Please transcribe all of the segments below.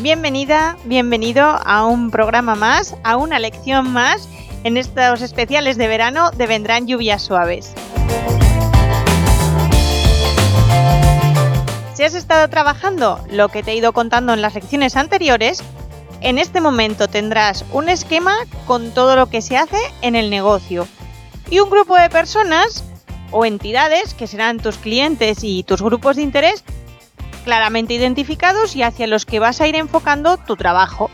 Bienvenida, bienvenido a un programa más, a una lección más en estos especiales de verano de Vendrán lluvias suaves. Si has estado trabajando lo que te he ido contando en las lecciones anteriores, en este momento tendrás un esquema con todo lo que se hace en el negocio y un grupo de personas o entidades que serán tus clientes y tus grupos de interés claramente identificados y hacia los que vas a ir enfocando tu trabajo.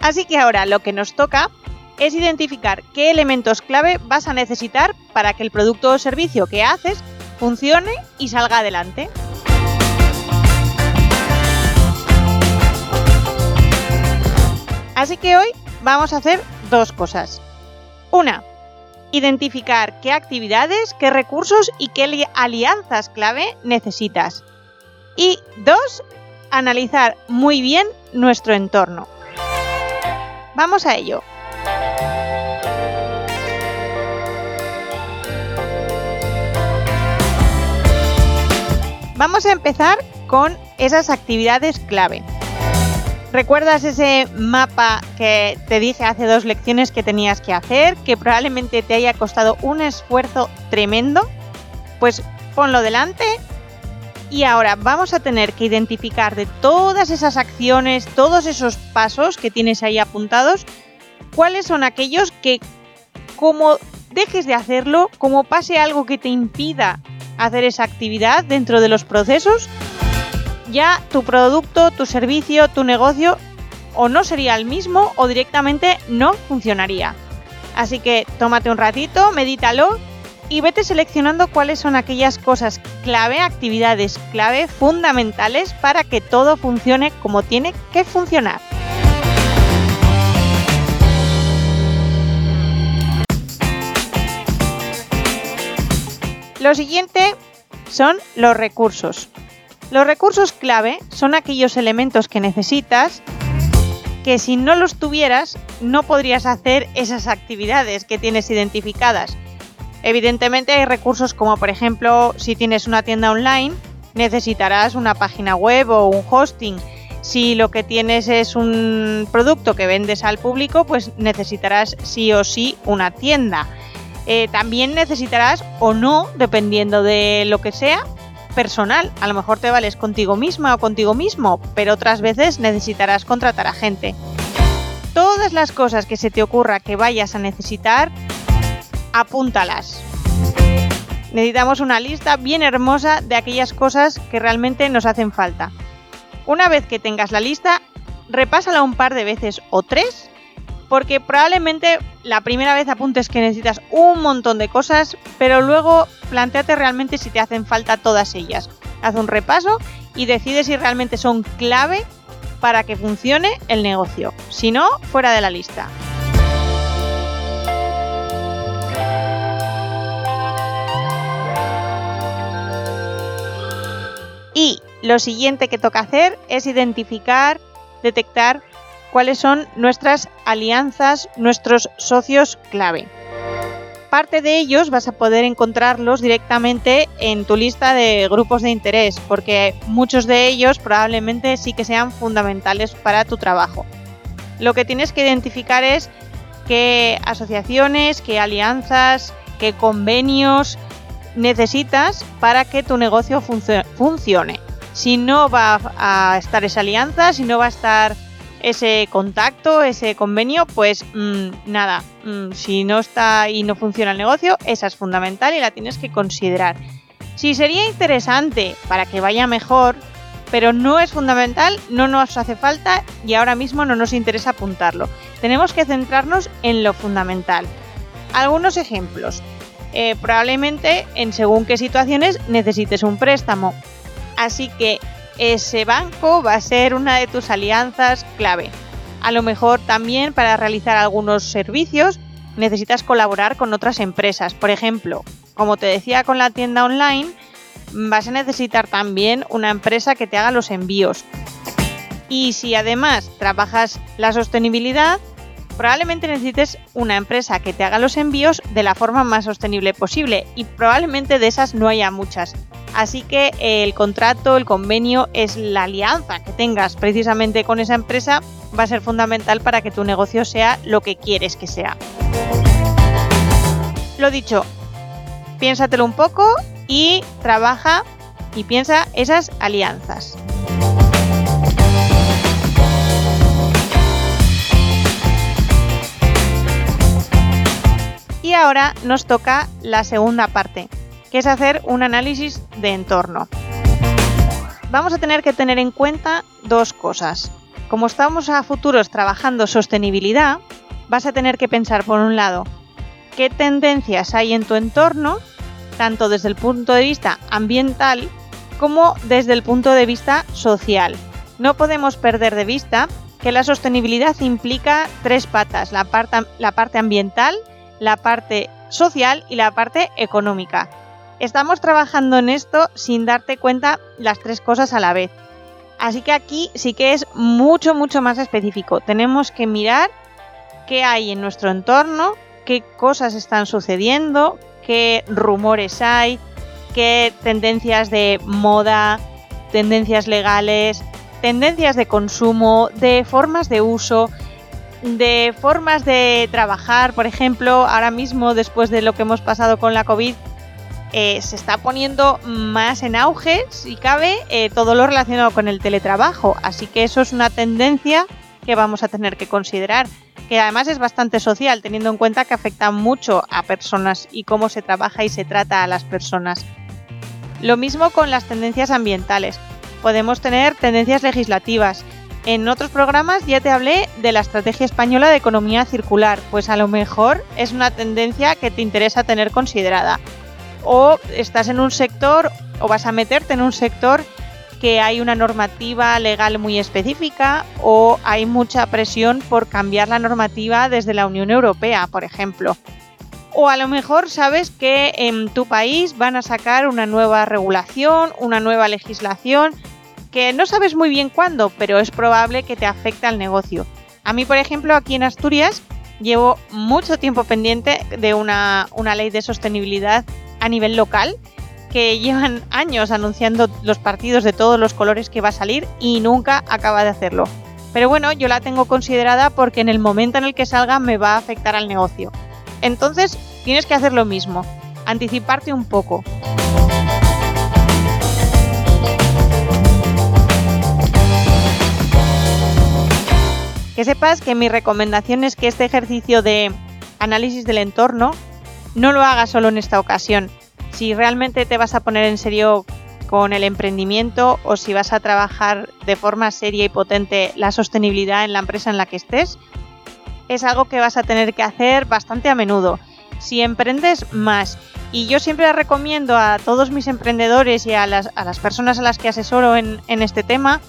Así que ahora lo que nos toca es identificar qué elementos clave vas a necesitar para que el producto o servicio que haces funcione y salga adelante. Así que hoy vamos a hacer dos cosas. Una, identificar qué actividades, qué recursos y qué alianzas clave necesitas. Y dos, analizar muy bien nuestro entorno. Vamos a ello. Vamos a empezar con esas actividades clave. ¿Recuerdas ese mapa que te dije hace dos lecciones que tenías que hacer, que probablemente te haya costado un esfuerzo tremendo? Pues ponlo delante y ahora vamos a tener que identificar de todas esas acciones, todos esos pasos que tienes ahí apuntados, cuáles son aquellos que como dejes de hacerlo, como pase algo que te impida hacer esa actividad dentro de los procesos, ya tu producto, tu servicio, tu negocio o no sería el mismo o directamente no funcionaría. Así que tómate un ratito, medítalo y vete seleccionando cuáles son aquellas cosas clave, actividades clave, fundamentales para que todo funcione como tiene que funcionar. Lo siguiente son los recursos. Los recursos clave son aquellos elementos que necesitas que si no los tuvieras no podrías hacer esas actividades que tienes identificadas. Evidentemente hay recursos como por ejemplo si tienes una tienda online necesitarás una página web o un hosting. Si lo que tienes es un producto que vendes al público pues necesitarás sí o sí una tienda. Eh, también necesitarás o no, dependiendo de lo que sea, personal. A lo mejor te vales contigo misma o contigo mismo, pero otras veces necesitarás contratar a gente. Todas las cosas que se te ocurra que vayas a necesitar, apúntalas. Necesitamos una lista bien hermosa de aquellas cosas que realmente nos hacen falta. Una vez que tengas la lista, repásala un par de veces o tres porque probablemente la primera vez apuntes que necesitas un montón de cosas, pero luego planteate realmente si te hacen falta todas ellas. Haz un repaso y decide si realmente son clave para que funcione el negocio. Si no, fuera de la lista. Y lo siguiente que toca hacer es identificar, detectar cuáles son nuestras alianzas, nuestros socios clave. Parte de ellos vas a poder encontrarlos directamente en tu lista de grupos de interés, porque muchos de ellos probablemente sí que sean fundamentales para tu trabajo. Lo que tienes que identificar es qué asociaciones, qué alianzas, qué convenios necesitas para que tu negocio funcione. Si no va a estar esa alianza, si no va a estar ese contacto, ese convenio, pues mm, nada, mm, si no está y no funciona el negocio, esa es fundamental y la tienes que considerar. Si sería interesante para que vaya mejor, pero no es fundamental, no nos hace falta y ahora mismo no nos interesa apuntarlo. Tenemos que centrarnos en lo fundamental. Algunos ejemplos. Eh, probablemente en según qué situaciones necesites un préstamo. Así que ese banco va a ser una de tus alianzas clave. A lo mejor también para realizar algunos servicios necesitas colaborar con otras empresas. Por ejemplo, como te decía con la tienda online, vas a necesitar también una empresa que te haga los envíos. Y si además trabajas la sostenibilidad, probablemente necesites una empresa que te haga los envíos de la forma más sostenible posible y probablemente de esas no haya muchas. Así que el contrato, el convenio es la alianza que tengas precisamente con esa empresa va a ser fundamental para que tu negocio sea lo que quieres que sea. Lo dicho, piénsatelo un poco y trabaja y piensa esas alianzas. Y ahora nos toca la segunda parte, que es hacer un análisis de entorno. Vamos a tener que tener en cuenta dos cosas. Como estamos a futuros trabajando sostenibilidad, vas a tener que pensar por un lado qué tendencias hay en tu entorno, tanto desde el punto de vista ambiental como desde el punto de vista social. No podemos perder de vista que la sostenibilidad implica tres patas, la parte, la parte ambiental, la parte social y la parte económica. Estamos trabajando en esto sin darte cuenta las tres cosas a la vez. Así que aquí sí que es mucho, mucho más específico. Tenemos que mirar qué hay en nuestro entorno, qué cosas están sucediendo, qué rumores hay, qué tendencias de moda, tendencias legales, tendencias de consumo, de formas de uso, de formas de trabajar, por ejemplo, ahora mismo después de lo que hemos pasado con la COVID, eh, se está poniendo más en auge, si cabe, eh, todo lo relacionado con el teletrabajo. Así que eso es una tendencia que vamos a tener que considerar, que además es bastante social, teniendo en cuenta que afecta mucho a personas y cómo se trabaja y se trata a las personas. Lo mismo con las tendencias ambientales. Podemos tener tendencias legislativas, en otros programas ya te hablé de la estrategia española de economía circular, pues a lo mejor es una tendencia que te interesa tener considerada. O estás en un sector o vas a meterte en un sector que hay una normativa legal muy específica o hay mucha presión por cambiar la normativa desde la Unión Europea, por ejemplo. O a lo mejor sabes que en tu país van a sacar una nueva regulación, una nueva legislación que no sabes muy bien cuándo, pero es probable que te afecte al negocio. A mí, por ejemplo, aquí en Asturias llevo mucho tiempo pendiente de una, ley de sostenibilidad a nivel local que llevan años anunciando los partidos de todos los colores que va a salir y nunca acaba de hacerlo. Pero bueno, yo la tengo considerada porque en el momento en el que salga me va a afectar al negocio. Entonces, tienes que hacer lo mismo, anticiparte un poco. Que sepas que mi recomendación es que este ejercicio de análisis del entorno no lo hagas solo en esta ocasión. Si realmente te vas a poner en serio con el emprendimiento o si vas a trabajar de forma seria y potente la sostenibilidad en la empresa en la que estés, es algo que vas a tener que hacer bastante a menudo. Si emprendes más, y yo siempre recomiendo a todos mis emprendedores y a las, personas a las que asesoro en, en este tema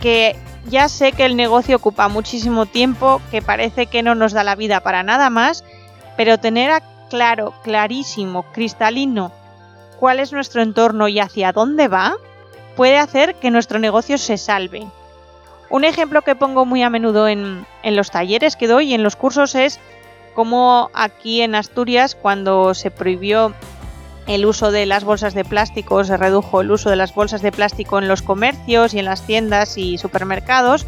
que ya sé que el negocio ocupa muchísimo tiempo, que parece que no nos da la vida para nada más, pero tener claro, clarísimo, cristalino cuál es nuestro entorno y hacia dónde va, puede hacer que nuestro negocio se salve. Un ejemplo que pongo muy a menudo en, en los talleres que doy y en los cursos es cómo aquí en Asturias, cuando se prohibió el uso de las bolsas de plástico, se redujo el uso de las bolsas de plástico en los comercios y en las tiendas y supermercados.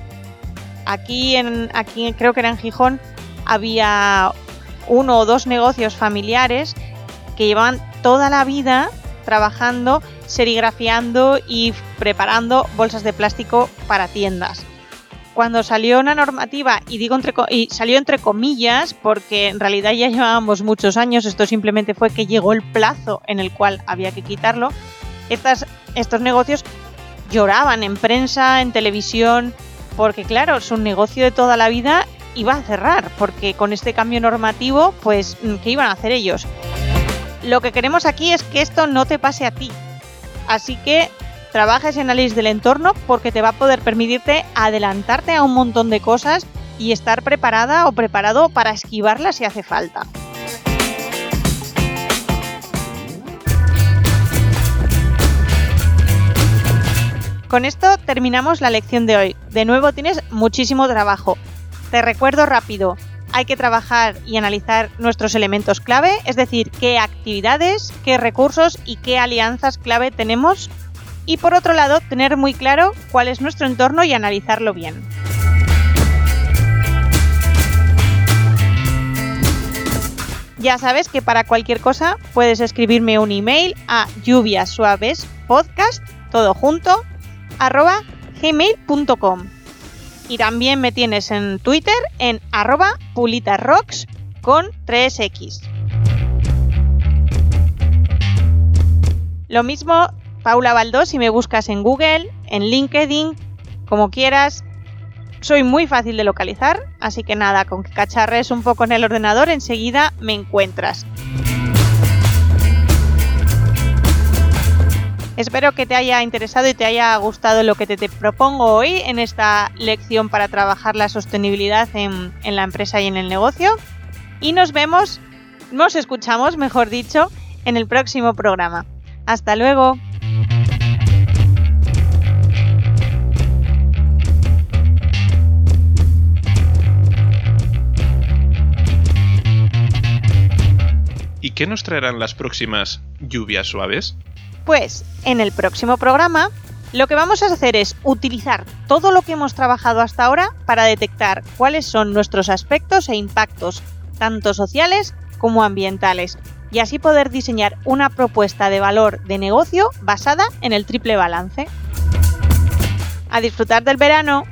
Aquí, en, aquí creo que era en Gijón, había uno o dos negocios familiares que llevaban toda la vida trabajando, serigrafiando y preparando bolsas de plástico para tiendas. Cuando salió una normativa, y digo entre, y salió entre comillas, porque en realidad ya llevábamos muchos años, esto simplemente fue que llegó el plazo en el cual había que quitarlo, estas, estos negocios lloraban en prensa, en televisión, porque claro, su negocio de toda la vida iba a cerrar, porque con este cambio normativo, pues, ¿qué iban a hacer ellos? Lo que queremos aquí es que esto no te pase a ti. Así que trabajes en análisis del entorno porque te va a poder permitirte adelantarte a un montón de cosas y estar preparada o preparado para esquivarlas si hace falta. Con esto terminamos la lección de hoy. De nuevo tienes muchísimo trabajo. Te recuerdo rápido, hay que trabajar y analizar nuestros elementos clave, es decir, qué actividades, qué recursos y qué alianzas clave tenemos. Y por otro lado, tener muy claro cuál es nuestro entorno y analizarlo bien. Ya sabes que para cualquier cosa puedes escribirme un email a lluviasuavespodcast, todo junto, arroba gmail.com. Y también me tienes en Twitter en arroba pulitarrocks con 3x. Lo mismo, Paula Baldó, si me buscas en Google, en LinkedIn, como quieras. Soy muy fácil de localizar, así que nada, con que cacharres un poco en el ordenador, enseguida me encuentras. Espero que te haya interesado y te haya gustado lo que te, propongo hoy en esta lección para trabajar la sostenibilidad en, en la empresa y en el negocio. Y nos vemos, nos escuchamos, mejor dicho, en el próximo programa. Hasta luego. ¿Y qué nos traerán las próximas lluvias suaves? Pues en el próximo programa lo que vamos a hacer es utilizar todo lo que hemos trabajado hasta ahora para detectar cuáles son nuestros aspectos e impactos, tanto sociales como ambientales, y así poder diseñar una propuesta de valor de negocio basada en el triple balance. A disfrutar del verano.